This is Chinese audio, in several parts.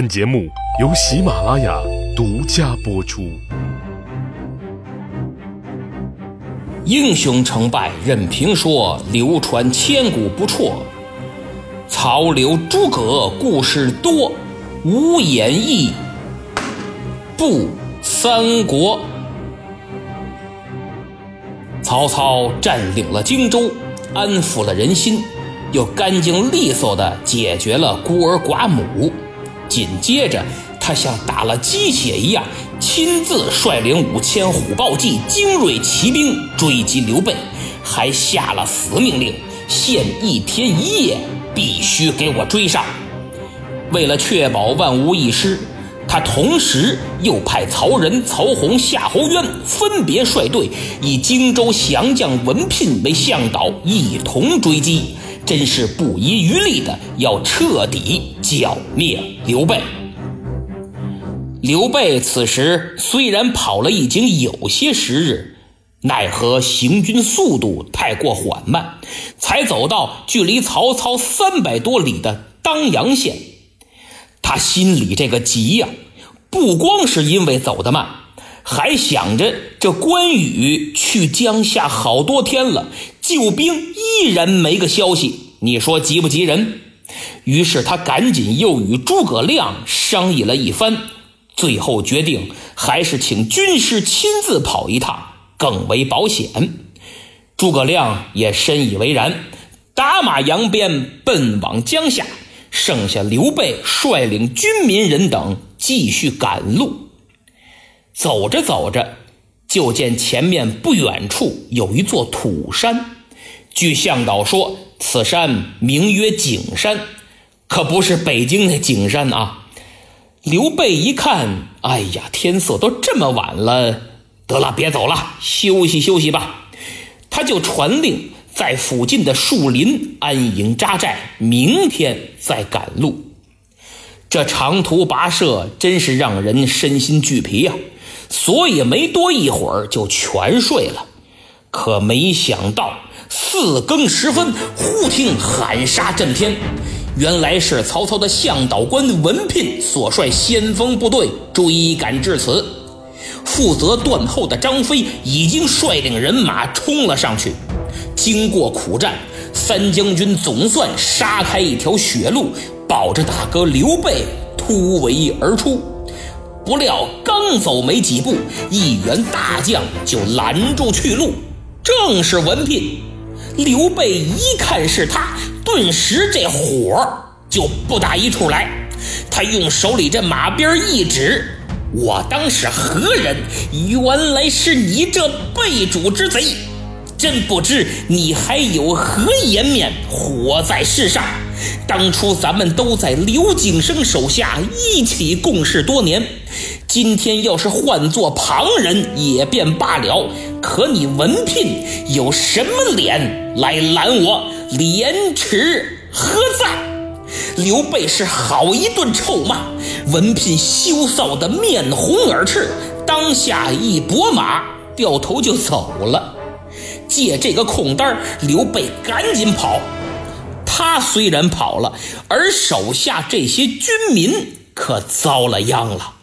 本节目由喜马拉雅独家播出。英雄成败任评说，流传千古不辍。曹刘诸葛故事多，无演义不三国。曹操占领了荆州，安抚了人心，又干净利索的解决了孤儿寡母。紧接着，他像打了鸡血一样，亲自率领五千虎豹骑精锐骑兵追击刘备，还下了死命令：限一天一夜，必须给我追上。为了确保万无一失，他同时又派曹仁、曹洪、夏侯渊分别率队，以荆州降将文聘为向导，一同追击。真是不遗余力的要彻底剿灭刘备。刘备此时虽然跑了已经有些时日，奈何行军速度太过缓慢，才走到距离曹操三百多里的当阳县。他心里这个急呀，不光是因为走得慢，还想着这关羽去江夏好多天了，救兵依然没个消息。你说急不急人？于是他赶紧又与诸葛亮商议了一番，最后决定还是请军师亲自跑一趟更为保险。诸葛亮也深以为然，打马扬鞭奔往江夏，剩下刘备率领军民人等继续赶路。走着走着，就见前面不远处有一座土山，据向导说。此山名曰景山，可不是北京那景山啊。刘备一看，哎呀，天色都这么晚了，得了，别走了，休息休息吧。他就传令在附近的树林安营扎寨，明天再赶路。这长途跋涉真是让人身心俱疲呀，所以没多一会儿就全睡了。可没想到。四更时分，忽听喊杀震天，原来是曹操的向导官文聘所率先锋部队追赶至此。负责断后的张飞已经率领人马冲了上去。经过苦战，三将军总算杀开一条血路，保着大哥刘备突围而出。不料刚走没几步，一员大将就拦住去路，正是文聘。刘备一看是他，顿时这火就不打一处来。他用手里这马鞭一指：“我当是何人？原来是你这背主之贼！真不知你还有何颜面活在世上？当初咱们都在刘景升手下一起共事多年。”今天要是换做旁人也便罢了，可你文聘有什么脸来拦我？廉耻何在？刘备是好一顿臭骂，文聘羞臊的面红耳赤，当下一拨马，掉头就走了。借这个空单，刘备赶紧跑。他虽然跑了，而手下这些军民可遭了殃了。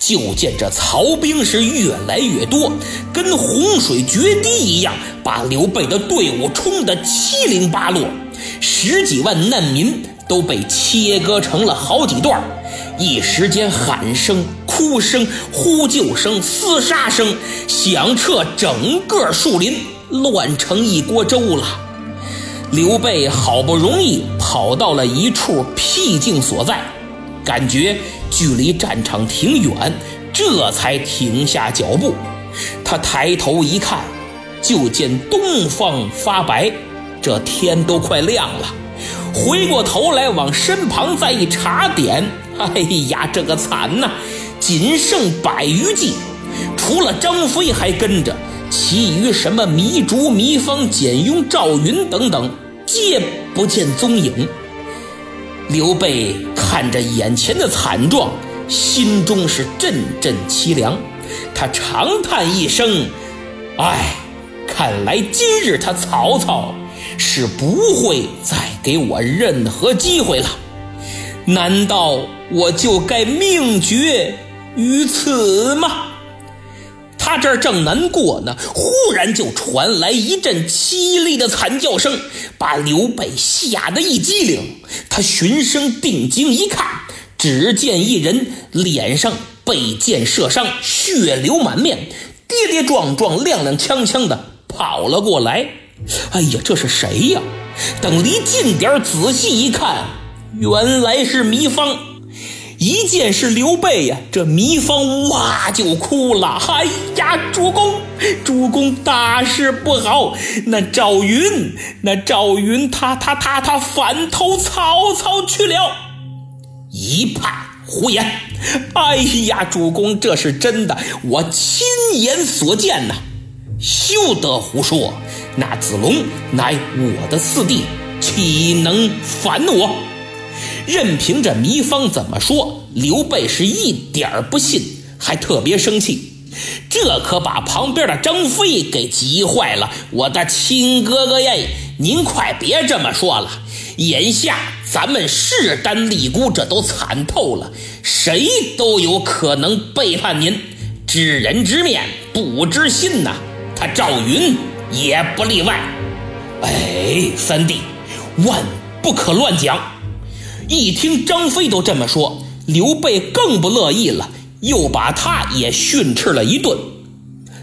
就见这曹兵是越来越多，跟洪水决堤一样，把刘备的队伍冲得七零八落，十几万难民都被切割成了好几段一时间喊声、哭声、呼救声、厮杀声响彻整个树林，乱成一锅粥了。刘备好不容易跑到了一处僻静所在。感觉距离战场挺远，这才停下脚步。他抬头一看，就见东方发白，这天都快亮了。回过头来往身旁再一查点，哎呀，这个惨呐！仅剩百余骑，除了张飞还跟着，其余什么糜竺、糜芳、简雍、赵云等等，皆不见踪影。刘备看着眼前的惨状，心中是阵阵凄凉。他长叹一声：“唉，看来今日他曹操是不会再给我任何机会了。”难道我就该命绝于此吗？他这儿正难过呢，忽然就传来一阵凄厉的惨叫声，把刘备吓得一激灵。他循声定睛一看，只见一人脸上被箭射伤，血流满面，跌跌撞撞、踉踉跄跄的跑了过来。哎呀，这是谁呀？等离近点仔细一看，原来是糜芳。一见是刘备呀，这糜芳哇就哭了。哎呀，主公，主公大事不好！那赵云，那赵云他他他他反投曹操去了。一派胡言！哎呀，主公，这是真的，我亲眼所见呐。休得胡说！那子龙乃我的四弟，岂能反我？任凭这糜芳怎么说，刘备是一点儿不信，还特别生气。这可把旁边的张飞给急坏了。我的亲哥哥耶，您快别这么说了。眼下咱们势单力孤，这都惨透了，谁都有可能背叛您。知人知面不知心呐。他赵云也不例外。哎，三弟，万不可乱讲。一听张飞都这么说，刘备更不乐意了，又把他也训斥了一顿。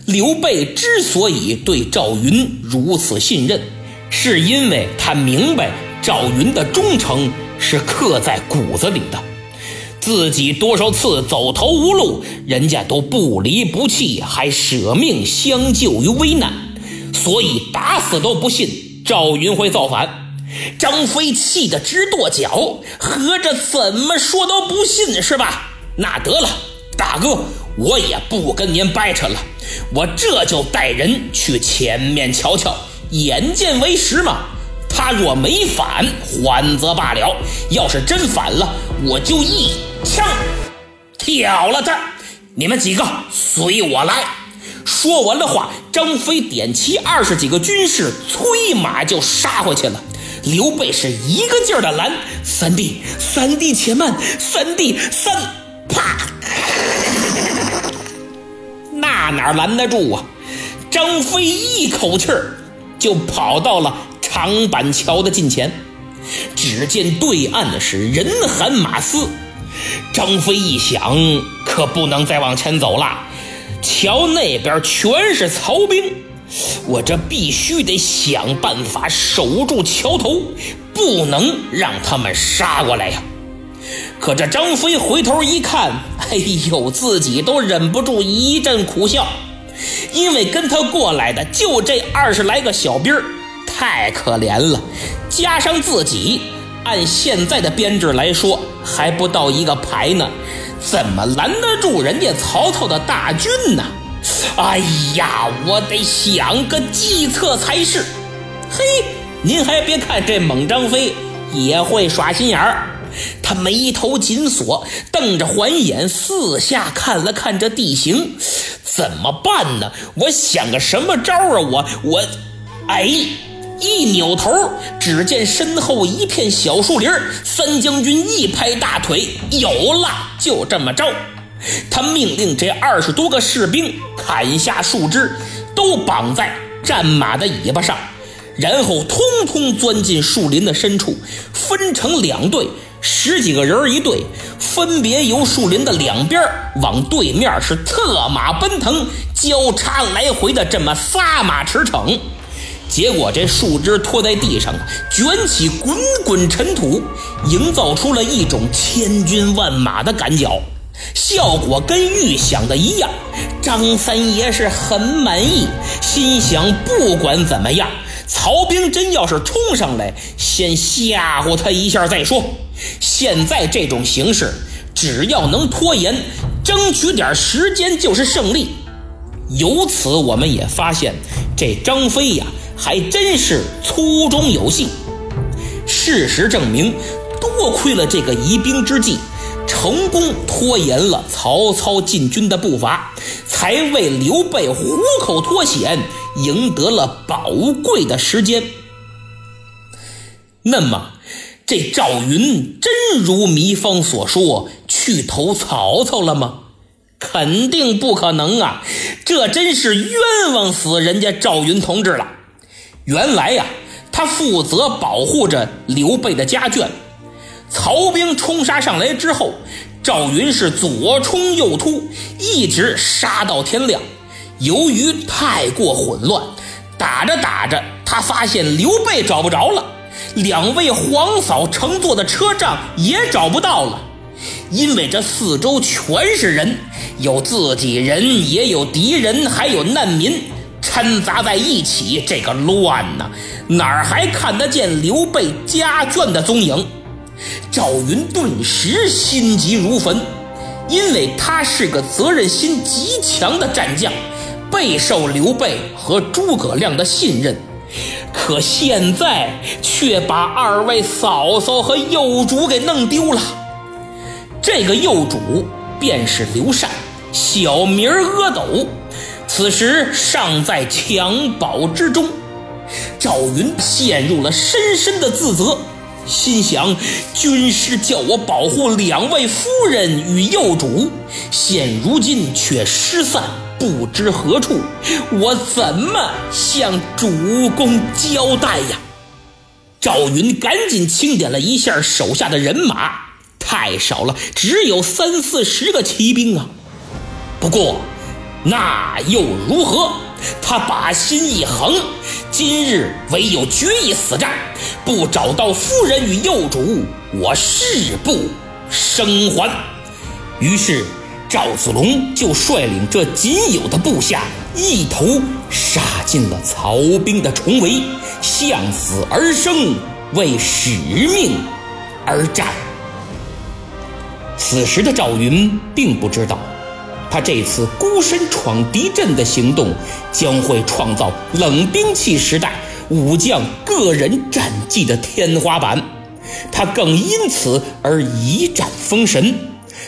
刘备之所以对赵云如此信任，是因为他明白赵云的忠诚是刻在骨子里的。自己多少次走投无路，人家都不离不弃，还舍命相救于危难，所以打死都不信赵云会造反。张飞气得直跺脚，合着怎么说都不信是吧？那得了，大哥，我也不跟您掰扯了，我这就带人去前面瞧瞧，眼见为实嘛。他若没反，缓则罢了；要是真反了，我就一枪挑了他。你们几个随我来。说完了话，张飞点齐二十几个军士，催马就杀回去了。刘备是一个劲儿的拦：“三弟，三弟且慢，三弟三啪，那哪拦得住啊？”张飞一口气儿就跑到了。长板桥的近前，只见对岸的是人喊马嘶。张飞一想，可不能再往前走了。桥那边全是曹兵，我这必须得想办法守住桥头，不能让他们杀过来呀。可这张飞回头一看，哎呦，自己都忍不住一阵苦笑，因为跟他过来的就这二十来个小兵儿。太可怜了，加上自己，按现在的编制来说，还不到一个排呢，怎么拦得住人家曹操的大军呢？哎呀，我得想个计策才是。嘿，您还别看这猛张飞也会耍心眼儿，他眉头紧锁，瞪着环眼，四下看了看这地形，怎么办呢？我想个什么招啊？我我，哎。一扭头，只见身后一片小树林三将军一拍大腿，有了！就这么着，他命令这二十多个士兵砍下树枝，都绑在战马的尾巴上，然后通通钻进树林的深处，分成两队，十几个人一队，分别由树林的两边往对面是策马奔腾，交叉来回的这么撒马驰骋。结果这树枝拖在地上，卷起滚滚尘土，营造出了一种千军万马的赶脚，效果跟预想的一样。张三爷是很满意，心想不管怎么样，曹兵真要是冲上来，先吓唬他一下再说。现在这种形势，只要能拖延，争取点时间就是胜利。由此我们也发现，这张飞呀。还真是粗中有细。事实证明，多亏了这个疑兵之计，成功拖延了曹操进军的步伐，才为刘备虎口脱险赢得了宝贵的时间。那么，这赵云真如糜芳所说去投曹操了吗？肯定不可能啊！这真是冤枉死人家赵云同志了。原来呀，他负责保护着刘备的家眷。曹兵冲杀上来之后，赵云是左冲右突，一直杀到天亮。由于太过混乱，打着打着，他发现刘备找不着了，两位皇嫂乘坐的车仗也找不到了，因为这四周全是人。有自己人，也有敌人，还有难民掺杂在一起，这个乱呐！哪儿还看得见刘备家眷的踪影？赵云顿时心急如焚，因为他是个责任心极强的战将，备受刘备和诸葛亮的信任。可现在却把二位嫂嫂和幼主给弄丢了。这个幼主便是刘禅。小名阿斗，此时尚在襁褓之中。赵云陷入了深深的自责，心想：军师叫我保护两位夫人与幼主，现如今却失散，不知何处，我怎么向主公交代呀？赵云赶紧清点了一下手下的人马，太少了，只有三四十个骑兵啊。不过，那又如何？他把心一横，今日唯有决一死战，不找到夫人与幼主，我誓不生还。于是，赵子龙就率领这仅有的部下，一头杀进了曹兵的重围，向死而生，为使命而战。此时的赵云并不知道。他这次孤身闯敌阵的行动，将会创造冷兵器时代武将个人战绩的天花板。他更因此而一战封神，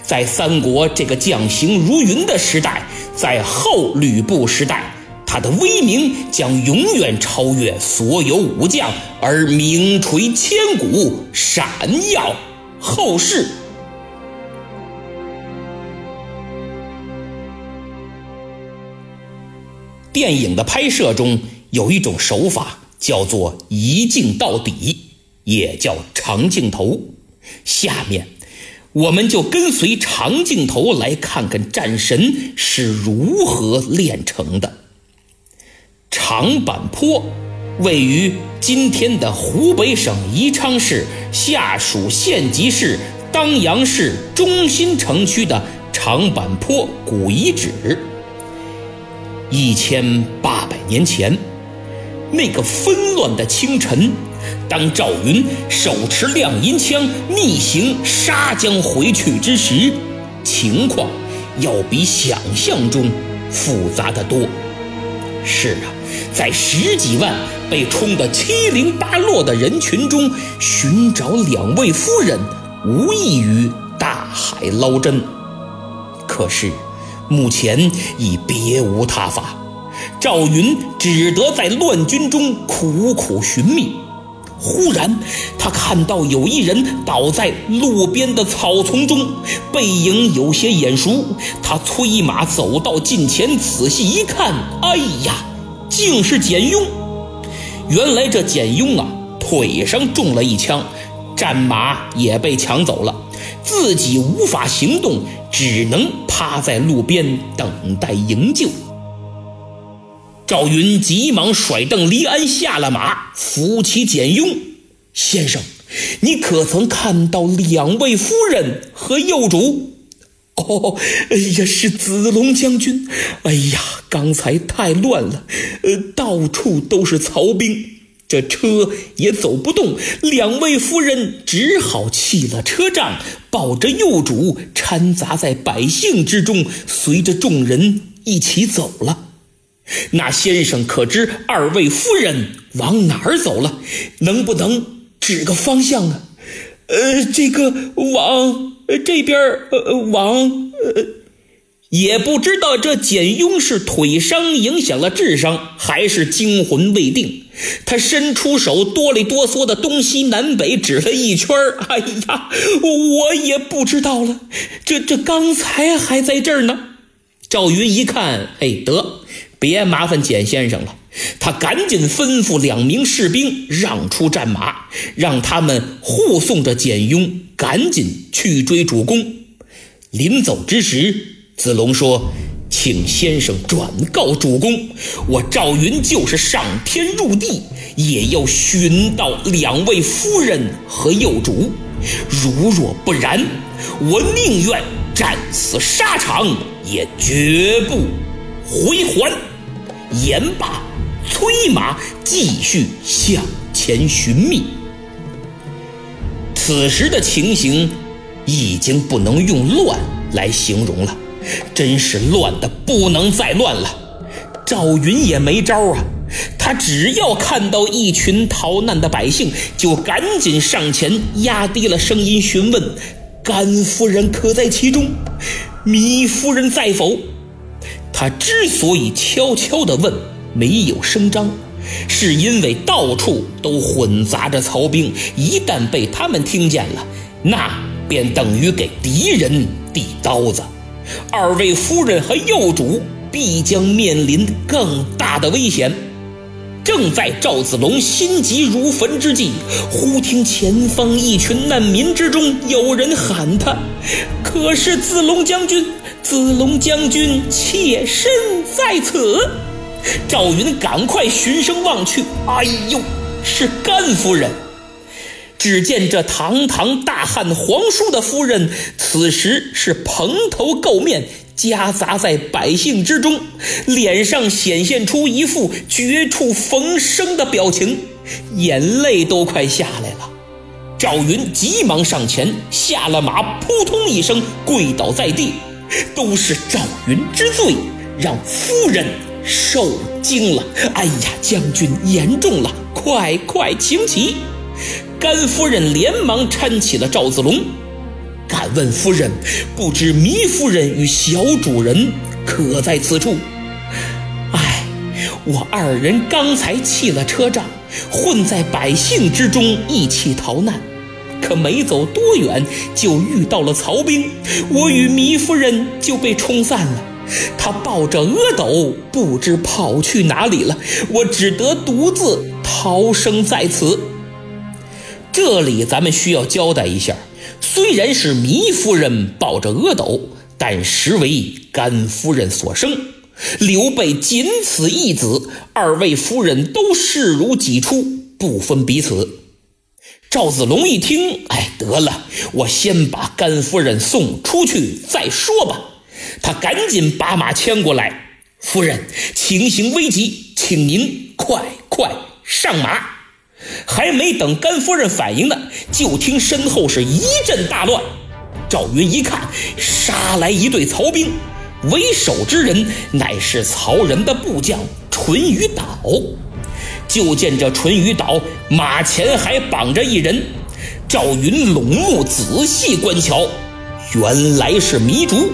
在三国这个将行如云的时代，在后吕布时代，他的威名将永远超越所有武将，而名垂千古，闪耀后世。电影的拍摄中有一种手法，叫做一镜到底，也叫长镜头。下面，我们就跟随长镜头来看看战神是如何炼成的。长坂坡位于今天的湖北省宜昌市下属县级市当阳市中心城区的长坂坡古遗址。一千八百年前，那个纷乱的清晨，当赵云手持亮银枪逆行杀将回去之时，情况要比想象中复杂的多。是啊，在十几万被冲得七零八落的人群中，寻找两位夫人，无异于大海捞针。可是。目前已别无他法，赵云只得在乱军中苦苦寻觅。忽然，他看到有一人倒在路边的草丛中，背影有些眼熟。他催马走到近前，仔细一看，哎呀，竟是简雍！原来这简雍啊，腿上中了一枪，战马也被抢走了。自己无法行动，只能趴在路边等待营救。赵云急忙甩蹬离鞍，下了马，扶起简雍先生：“你可曾看到两位夫人和幼主？”“哦，哎呀，是子龙将军。哎呀，刚才太乱了，呃，到处都是曹兵。”这车也走不动，两位夫人只好弃了车仗，抱着幼主掺杂在百姓之中，随着众人一起走了。那先生可知二位夫人往哪儿走了？能不能指个方向啊？呃，这个往这边，呃，往呃，也不知道这简雍是腿伤影响了智商，还是惊魂未定。他伸出手，哆里哆嗦的东西南北指了一圈哎呀，我也不知道了。这这刚才还在这儿呢。赵云一看，哎，得，别麻烦简先生了。他赶紧吩咐两名士兵让出战马，让他们护送着简雍赶紧去追主公。临走之时。子龙说：“请先生转告主公，我赵云就是上天入地，也要寻到两位夫人和幼主。如若不然，我宁愿战死沙场，也绝不回还。”言罢，催马继续向前寻觅。此时的情形，已经不能用乱来形容了。真是乱的不能再乱了，赵云也没招啊，他只要看到一群逃难的百姓，就赶紧上前，压低了声音询问：“甘夫人可在其中？糜夫人在否？”他之所以悄悄地问，没有声张，是因为到处都混杂着曹兵，一旦被他们听见了，那便等于给敌人递刀子。二位夫人和幼主必将面临更大的危险。正在赵子龙心急如焚之际，忽听前方一群难民之中有人喊他：“可是子龙将军，子龙将军妾身在此。”赵云赶快循声望去，哎呦，是甘夫人。只见这堂堂大汉皇叔的夫人，此时是蓬头垢面，夹杂在百姓之中，脸上显现出一副绝处逢生的表情，眼泪都快下来了。赵云急忙上前，下了马，扑通一声跪倒在地，都是赵云之罪，让夫人受惊了。哎呀，将军言重了，快快请起。甘夫人连忙搀起了赵子龙，敢问夫人，不知糜夫人与小主人可在此处？唉，我二人刚才弃了车仗，混在百姓之中一起逃难，可没走多远就遇到了曹兵，我与糜夫人就被冲散了。他抱着阿斗，不知跑去哪里了，我只得独自逃生在此。这里咱们需要交代一下，虽然是糜夫人抱着阿斗，但实为甘夫人所生。刘备仅此一子，二位夫人都视如己出，不分彼此。赵子龙一听，哎，得了，我先把甘夫人送出去再说吧。他赶紧把马牵过来，夫人，情形危急，请您快快上马。还没等甘夫人反应呢，就听身后是一阵大乱。赵云一看，杀来一队曹兵，为首之人乃是曹仁的部将淳于导。就见这淳于导马前还绑着一人，赵云拢目仔细观瞧，原来是糜竺。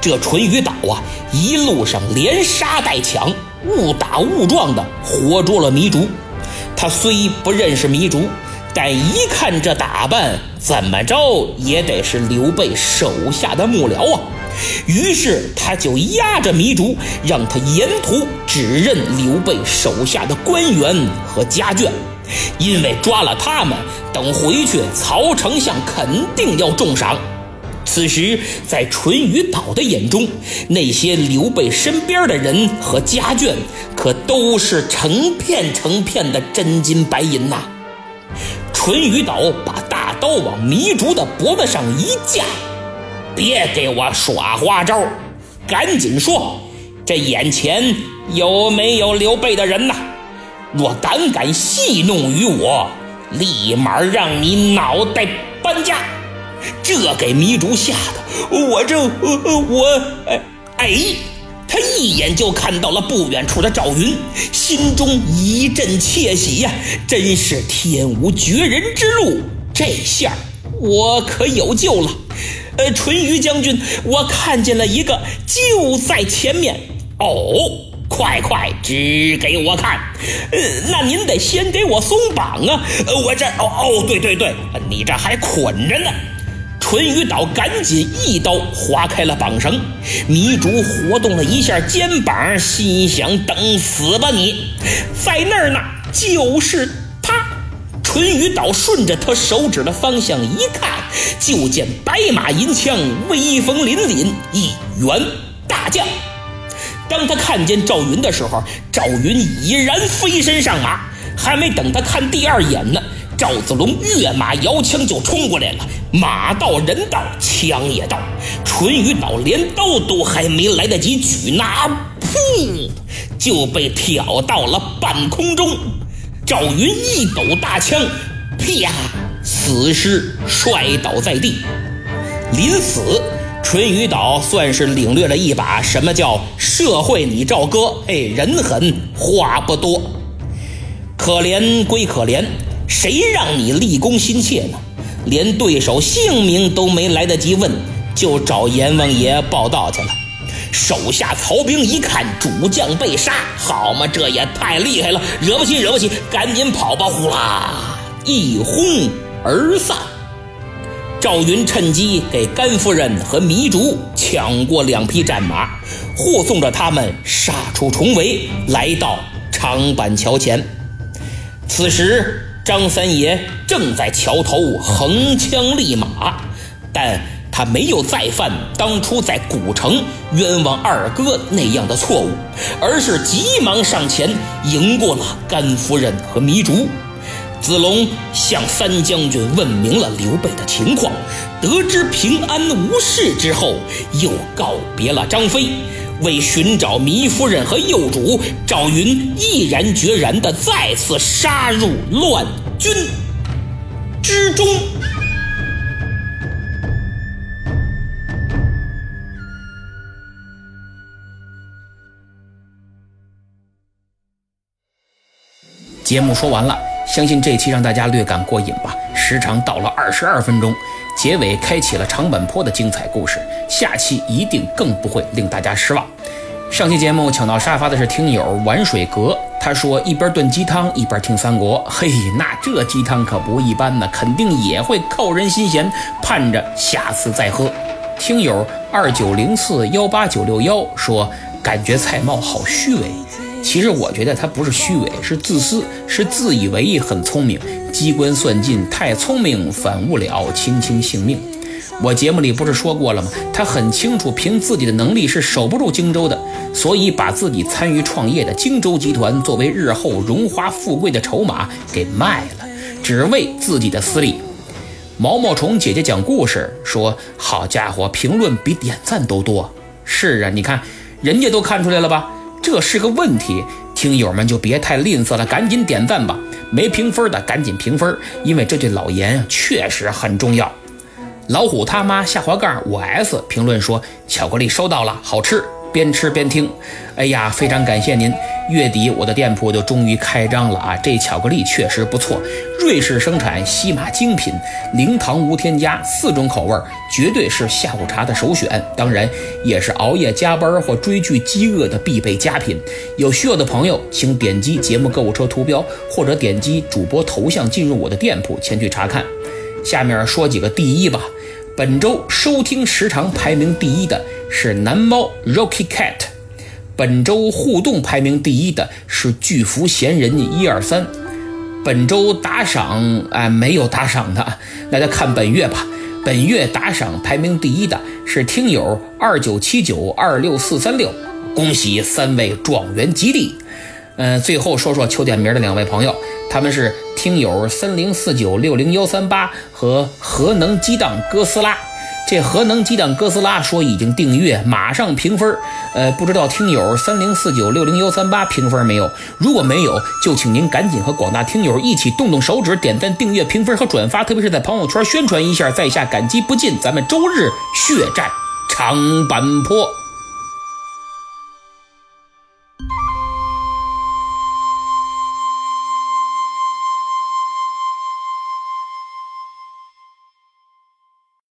这淳于导啊，一路上连杀带抢，误打误撞的活捉了糜竺。他虽不认识糜竺，但一看这打扮，怎么着也得是刘备手下的幕僚啊。于是他就压着糜竺，让他沿途指认刘备手下的官员和家眷，因为抓了他们，等回去曹丞相肯定要重赏。此时，在淳于导的眼中，那些刘备身边的人和家眷，可都是成片成片的真金白银呐。淳于导把大刀往糜竺的脖子上一架，别给我耍花招，赶紧说，这眼前有没有刘备的人呐？若胆敢戏弄于我，立马让你脑袋搬家。这给糜竺吓得，我这我哎哎，他一眼就看到了不远处的赵云，心中一阵窃喜呀，真是天无绝人之路，这下我可有救了。呃，淳于将军，我看见了一个，就在前面。哦，快快指给我看。呃，那您得先给我松绑啊。呃，我这……哦哦，对对对，你这还捆着呢。淳于导赶紧一刀划开了绑绳，迷竹活动了一下肩膀，心想：等死吧你！在那儿呢，就是。淳于导顺着他手指的方向一看，就见白马银枪，威风凛凛，一员大将。当他看见赵云的时候，赵云已然飞身上马，还没等他看第二眼呢。赵子龙跃马摇枪就冲过来了，马到人到，枪也到，淳于导连刀都还没来得及举拿，噗，就被挑到了半空中。赵云一抖大枪，啪，死尸摔倒在地。临死，淳于导算是领略了一把什么叫社会你赵哥，哎，人狠话不多。可怜归可怜。谁让你立功心切呢？连对手姓名都没来得及问，就找阎王爷报道去了。手下曹兵一看主将被杀，好嘛，这也太厉害了，惹不起，惹不起，赶紧跑吧！呼啦，一哄而散。赵云趁机给甘夫人和糜竺抢过两匹战马，护送着他们杀出重围，来到长板桥前。此时。张三爷正在桥头横枪立马，但他没有再犯当初在古城冤枉二哥那样的错误，而是急忙上前迎过了甘夫人和糜竺。子龙向三将军问明了刘备的情况，得知平安无事之后，又告别了张飞。为寻找糜夫人和幼主，赵云毅然决然地再次杀入乱军之中。节目说完了，相信这期让大家略感过瘾吧，时长到了二十二分钟。结尾开启了长坂坡的精彩故事，下期一定更不会令大家失望。上期节目抢到沙发的是听友玩水阁，他说一边炖鸡汤一边听三国，嘿，那这鸡汤可不一般呢，肯定也会扣人心弦，盼着下次再喝。听友二九零四幺八九六幺说，感觉蔡瑁好虚伪。其实我觉得他不是虚伪，是自私，是自以为很聪明，机关算尽，太聪明反误了卿卿性命。我节目里不是说过了吗？他很清楚，凭自己的能力是守不住荆州的，所以把自己参与创业的荆州集团作为日后荣华富贵的筹码给卖了，只为自己的私利。毛毛虫姐姐讲故事说：“好家伙，评论比点赞都多。”是啊，你看，人家都看出来了吧？这是个问题，听友们就别太吝啬了，赶紧点赞吧！没评分的赶紧评分，因为这句老言确实很重要。老虎他妈下滑杠五 S 评论说：“巧克力收到了，好吃。”边吃边听，哎呀，非常感谢您！月底我的店铺就终于开张了啊！这巧克力确实不错，瑞士生产，西马精品，零糖无添加，四种口味，绝对是下午茶的首选。当然，也是熬夜加班或追剧饥饿的必备佳品。有需要的朋友，请点击节目购物车图标，或者点击主播头像进入我的店铺前去查看。下面说几个第一吧。本周收听时长排名第一的是蓝猫 Rocky Cat，本周互动排名第一的是巨福闲人一二三，本周打赏啊没有打赏的，那就看本月吧。本月打赏排名第一的是听友二九七九二六四三六，恭喜三位状元吉利。嗯，最后说说求点名的两位朋友，他们是听友三零四九六零幺三八和核能激荡哥斯拉。这核能激荡哥斯拉说已经订阅，马上评分。呃，不知道听友三零四九六零幺三八评分没有？如果没有，就请您赶紧和广大听友一起动动手指，点赞、订阅、评分和转发，特别是在朋友圈宣传一下，在下感激不尽。咱们周日血战长坂坡。